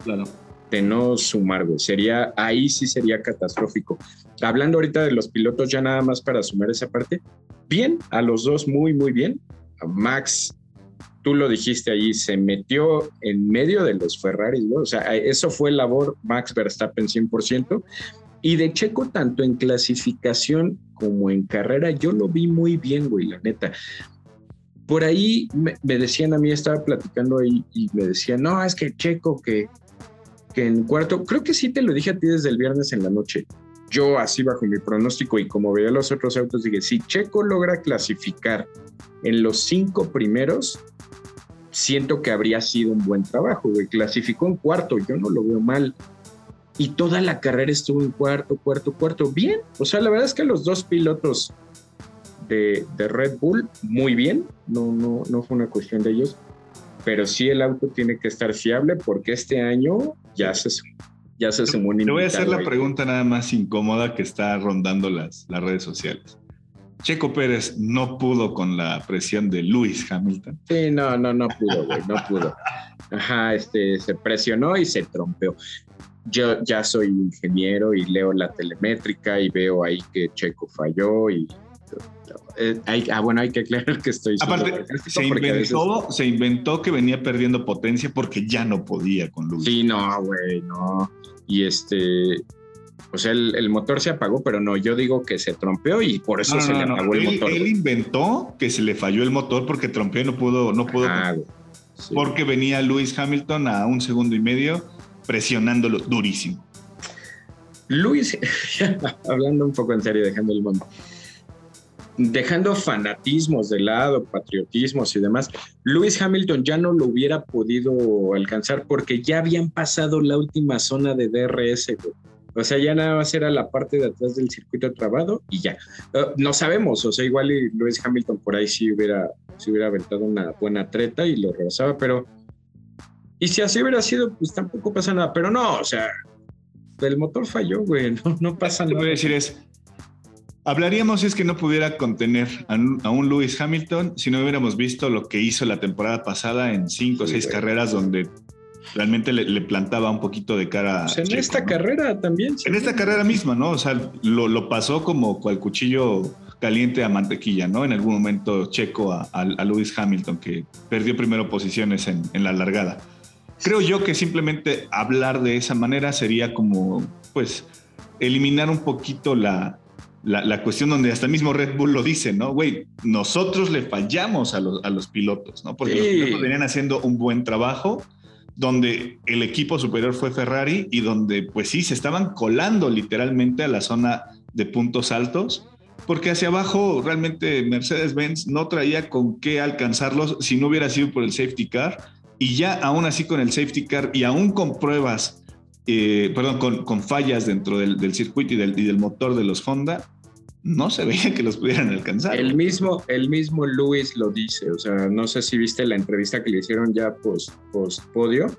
de no sumar, Sería, ahí sí sería catastrófico. Hablando ahorita de los pilotos, ya nada más para sumar esa parte, bien, a los dos muy, muy bien. Max, tú lo dijiste ahí, se metió en medio de los Ferraris, O sea, eso fue labor Max Verstappen 100%. Y de Checo, tanto en clasificación como en carrera, yo lo vi muy bien, güey, la neta. Por ahí me, decían a mí, estaba platicando ahí y me decían, no, es que Checo, que, que en cuarto, creo que sí te lo dije a ti desde el viernes en la noche. Yo así bajo mi pronóstico y como veía los otros autos, dije, si Checo logra clasificar en los cinco primeros, siento que habría sido un buen trabajo, güey. Clasificó en cuarto, yo no lo veo mal y toda la carrera estuvo en cuarto, cuarto, cuarto. Bien, o sea, la verdad es que los dos pilotos de, Red Bull, muy bien, no, no, no fue una cuestión de ellos, pero sí el auto tiene que estar fiable porque este año ya se, ya se Te voy a hacer la pregunta nada más incómoda que está rondando las, las redes sociales. Checo Pérez no pudo con la presión de Lewis Hamilton. Sí, no, no, no pudo, güey, no pudo. Ajá, este, se presionó y se trompeó yo ya soy ingeniero y leo la telemétrica y veo ahí que Checo falló y eh, ah, bueno, hay que aclarar que estoy. Aparte, se inventó, se inventó que venía perdiendo potencia porque ya no podía con luz. Sí, no, güey, no. Y este, o sea, el, motor se apagó, pero no, yo digo que se trompeó y por eso se le apagó el motor. Él inventó que se le falló el motor porque trompeó y no pudo, no pudo. Porque venía Lewis Hamilton a un segundo y medio presionándolo durísimo. Luis, hablando un poco en serio, dejando el mundo, dejando fanatismos de lado, patriotismos y demás, Luis Hamilton ya no lo hubiera podido alcanzar porque ya habían pasado la última zona de DRS. O sea, ya nada más era la parte de atrás del circuito trabado y ya. Uh, no sabemos, o sea, igual Luis Hamilton por ahí sí hubiera, sí hubiera aventado una buena treta y lo rebasaba, pero y si así hubiera sido, pues tampoco pasa nada. Pero no, o sea, el motor falló, güey. No, pasa nada. Lo que voy a decir es, Hablaríamos si es que no pudiera contener a un, Lewis Hamilton si no hubiéramos visto lo que hizo la temporada pasada en cinco o seis carreras donde realmente le, plantaba un poquito de cara. Pues en esta carrera también. En esta carrera misma, ¿no? O sea, lo, pasó como cual cuchillo caliente a mantequilla, ¿no? En algún momento checo a, Lewis Hamilton, que perdió primero posiciones en, en, la largada. Creo yo que simplemente hablar de esa manera sería como, pues, eliminar un poquito la, la, cuestión donde hasta mismo Red Bull lo dice, ¿no? Güey, nosotros le fallamos a los, a los pilotos, ¿no? Porque los pilotos venían haciendo un buen trabajo, donde el equipo superior fue Ferrari y donde, pues sí, se estaban colando literalmente a la zona de puntos altos, porque hacia abajo realmente Mercedes-Benz no traía con qué alcanzarlos si no hubiera sido por el safety car. Y ya aún así con el safety car y aún con pruebas eh, perdón, con, fallas dentro del, circuito y del, motor de los Honda, no se veía que los pudieran alcanzar. El mismo, el mismo Luis lo dice, o sea, no sé si viste la entrevista que le hicieron ya post, post podio,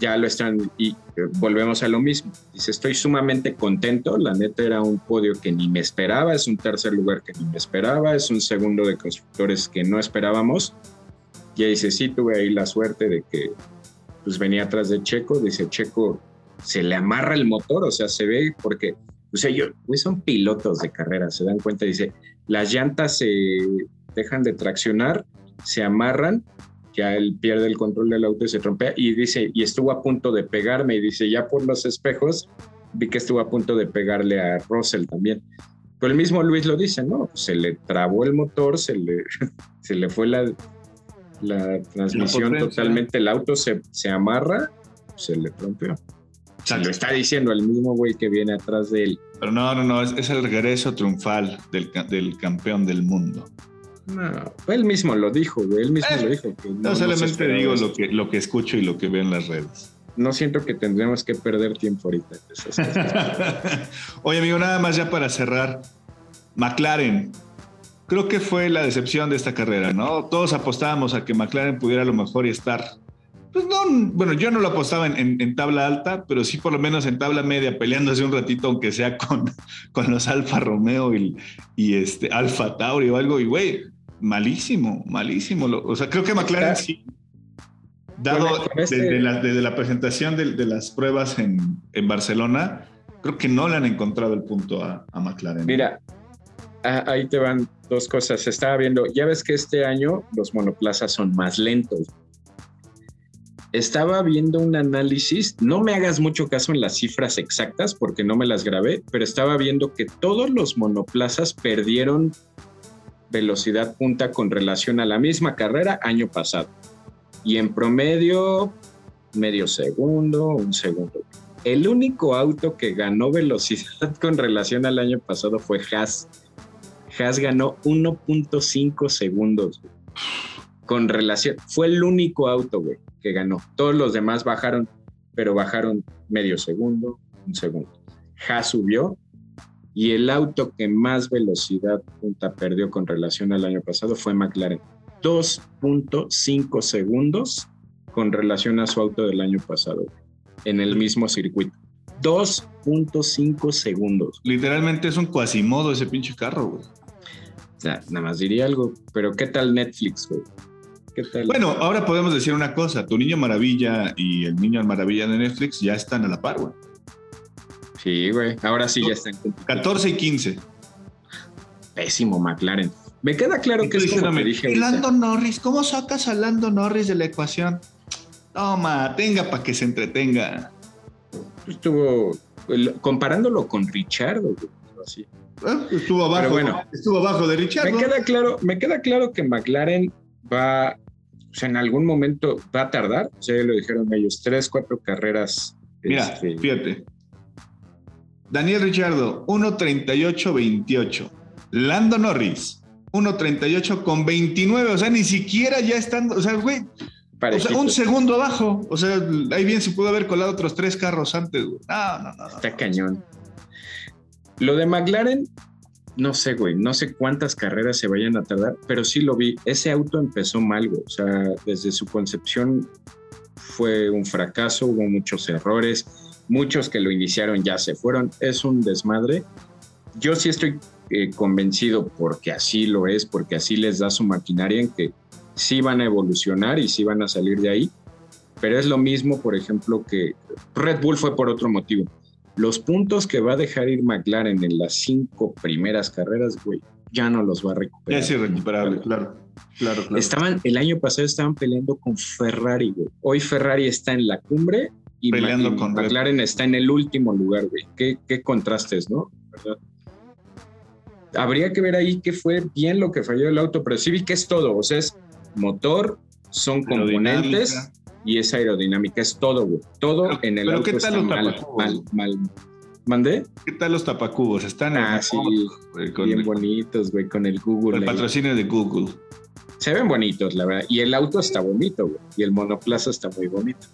ya lo están y eh, volvemos a lo mismo. Dice, estoy sumamente contento, la neta era un podio que ni me esperaba, es un tercer lugar que ni me esperaba, es un segundo de constructores que no esperábamos. Y dice, sí, tuve ahí la suerte de que pues venía atrás de Checo, dice Checo se le amarra el motor, o sea, se ve porque, o sea, yo, son pilotos de carrera, se dan cuenta, dice, las llantas se dejan de traccionar, se amarran, ya él pierde el control del auto y se trompea, y dice, y estuvo a punto de pegarme, y dice, ya por los espejos, vi que estuvo a punto de pegarle a Russell también. Pero el mismo Luis lo dice, ¿no? Se le trabó el motor, se le, se le fue la, la transmisión totalmente, el auto se, se amarra, se le rompió. Se lo está diciendo el mismo güey que viene atrás de él. Pero no, no, no, es, el regreso triunfal del, del, campeón del mundo. No, él mismo lo dijo, güey, él mismo eh, lo dijo. no, solamente digo lo que, lo que escucho y lo que veo en las redes. No siento que tendremos que perder tiempo ahorita. Oye, amigo, nada más ya para cerrar. McLaren, creo que fue la decepción de esta carrera, ¿no? Todos apostábamos a que McLaren pudiera a lo mejor y estar pues no, bueno, yo no lo apostaba en, tabla alta, pero sí por lo menos en tabla media, peleándose un ratito, aunque sea con, con los Alfa Romeo y, y este Alfa Tauri o algo. Y güey, malísimo, malísimo. O sea, creo que McLaren sí, dado este desde, la, presentación de, las pruebas en, Barcelona, creo que no le han encontrado el punto a, a McLaren. Mira, ahí te van dos cosas. Estaba viendo, ya ves que este año los monoplazas son más lentos estaba viendo un análisis, no me hagas mucho caso en las cifras exactas porque no me las grabé, pero estaba viendo que todos los monoplazas perdieron velocidad punta con relación a la misma carrera año pasado. Y en promedio, medio segundo, un segundo. El único auto que ganó velocidad con relación al año pasado fue Haas. Haas ganó 1.5 segundos con relación. Fue el único auto, güey que ganó. Todos los demás bajaron, pero bajaron medio segundo, un segundo. Haas subió y el auto que más velocidad punta perdió con relación al año pasado fue McLaren. 2.5 segundos con relación a su auto del año pasado en el mismo circuito. 2.5 segundos. Literalmente es un cuasimodo ese pinche carro, güey. O sea, nada más diría algo, pero ¿qué tal Netflix, güey? Bueno, ahora podemos decir una cosa, tu niño maravilla y el niño maravilla de Netflix ya están a la par, güey. Sí, güey, ahora sí ya están. 14 y 15. Pésimo McLaren. Me queda claro que es como dije Lando Norris, ¿cómo sacas a Lando Norris de la ecuación? Toma, tenga para que se entretenga. Estuvo comparándolo con Richardo, así. Ah, estuvo abajo, bueno, estuvo abajo de Richardo. Me queda claro, me queda claro que McLaren va, o sea, en algún momento va a tardar, o sea, ya lo dijeron ellos, tres, cuatro carreras. Mira, este, fíjate. Daniel Richardo, 1.38.28. Lando Norris, 1.38 con 29. O sea, ni siquiera ya estando, o sea, güey. O sea, un segundo abajo. O sea, ahí bien se pudo haber colado otros tres carros antes, güey. No, no, no. Está cañón. Lo de McLaren, no sé, güey, no sé cuántas carreras se vayan a tardar, pero sí lo vi. Ese auto empezó mal. O sea, desde su concepción fue un fracaso, hubo muchos errores, muchos que lo iniciaron ya se fueron. Es un desmadre. Yo sí estoy eh, convencido, porque así lo es, porque así les da su maquinaria en que sí van a evolucionar y sí van a salir de ahí. Pero es lo mismo, por ejemplo, que Red Bull fue por otro motivo. Los puntos que va a dejar ir McLaren en las cinco primeras carreras, güey, ya no los va a recuperar. Ya es irrecuperable, claro. Claro, claro. Estaban, el año pasado estaban peleando con Ferrari, güey. Hoy Ferrari está en la cumbre y, Peleando con Red McLaren está en el último lugar, güey. Qué, qué contrastes, ¿no? ¿Verdad? Habría que ver ahí qué fue bien lo que falló el auto, pero sí vi que es todo. O sea, es motor, son componentes. Y es aerodinámica, es todo, güey. Todo Pero- en el pero auto ¿qué tal está los mal, tapacubos? mal, mal. ¿Mandé? ¿Qué tal los tapacubos? Están en Ah, sí, con, bien el, bonitos, güey, con el con Google. el ahí. patrocinio de Google. Se ven bonitos, la verdad. Y el auto está bonito, güey. Y el monoplaza está muy bonito.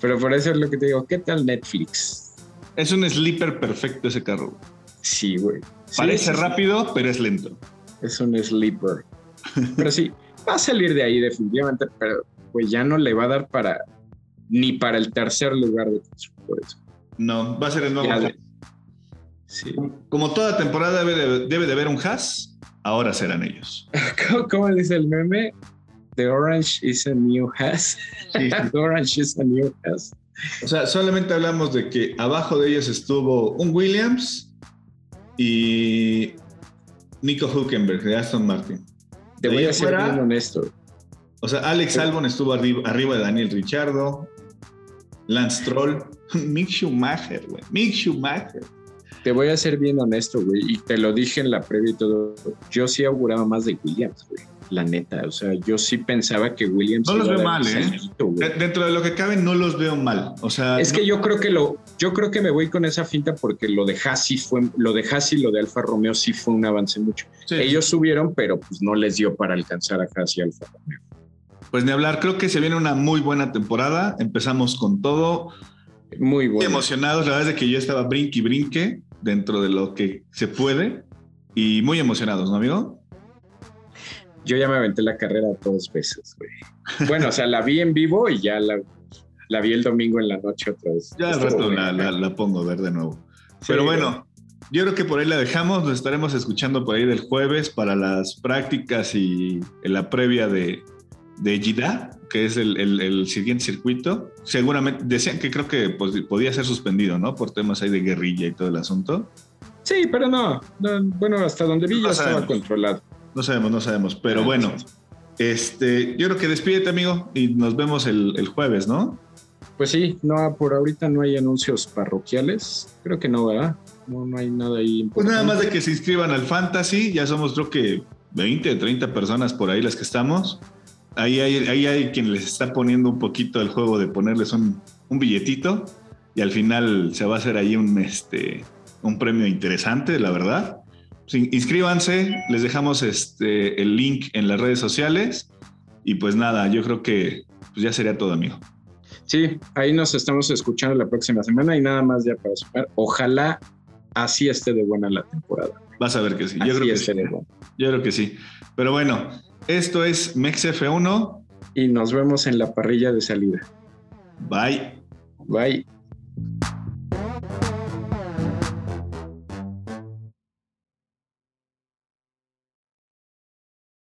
Pero por eso es lo que te digo, ¿qué tal Netflix? Es un sleeper perfecto ese carro. Sí, güey. Sí, Parece sí. rápido, pero es lento. Es un sleeper. Pero sí, va a salir de ahí definitivamente, pero pues ya no le va a dar para ni para el tercer lugar de constructores. No, va a ser el nuevo. De- Sí. Como toda temporada debe de, debe de haber un Haas, ahora serán ellos. ¿Cómo, cómo dice el meme? The orange is a new Haas. Sí. The orange is a new Haas. O sea, solamente hablamos de que abajo de ellos estuvo un Williams y Nico Huckenberg de Aston Martin. Te voy a ser bien honesto. O sea, Alex Albon estuvo arriba, arriba de Daniel Richardo, Lance Troll, Mick Schumacher, güey. Mick Schumacher. Te voy a ser bien honesto, güey. Y te lo dije en la previa y todo. Yo sí auguraba más de Williams, güey. La neta. O sea, yo sí pensaba que Williams. No los veo mal, ¿eh? Dentro de lo que cabe, no los veo mal. O sea, Es no- que yo creo que lo, yo creo que me voy con esa finta porque lo de Hassi fue, lo de Hassi y lo de Alfa Romeo sí fue un avance mucho. sí, Ellos subieron, pero pues no les dio para alcanzar a Hassi y Alfa Romeo. pues ni hablar. Creo que se viene una muy buena temporada. Empezamos con todo. Muy Muy bueno. emocionados. La verdad es de que yo estaba brinque y brinque dentro de lo que se puede. Y muy emocionados, ¿no, amigo? Yo ya me aventé la carrera dos veces, güey. Bueno, o sea, la vi en vivo y ya la, la vi el domingo en la noche otra vez. Ya al rato la, la- la pongo a ver de nuevo. Sí, Pero bueno, yo creo que por ahí la dejamos. Nos estaremos escuchando por ahí del jueves para las prácticas y en la previa de, de Jeddah, que es el, el- el siguiente circuito. Seguramente decían que creo que pues, podía ser suspendido, ¿no? Por temas ahí de guerrilla y todo el asunto. Sí, pero no, no, bueno, hasta donde vi No ya estaba sabemos. controlado. No sabemos, no sabemos. Pero bueno, este, yo creo que despídete, amigo, y nos vemos el, el jueves, ¿no? Pues sí, no, por ahorita no hay anuncios parroquiales. Creo que no, ¿verdad? No, no hay nada ahí. Pues nada más de importante. que se inscriban al Fantasy, ya somos creo que 20, 30 personas por ahí las que estamos. Ahí hay, ahí hay quien les está poniendo un poquito el juego de ponerles un, un billetito y al final se va a hacer ahí un, este, un premio interesante, la verdad. Sí, inscríbanse, les dejamos este, el link en las redes sociales y pues nada, yo creo que pues ya sería todo, amigo. Sí, ahí nos estamos escuchando la próxima semana y nada más ya para sumar. Ojalá así esté de buena la temporada. Vas a ver que sí, yo Así creo que esté sí. Yo creo que sí. Pero bueno, esto es MexF1. Y nos vemos en la parrilla de salida. Bye. Bye.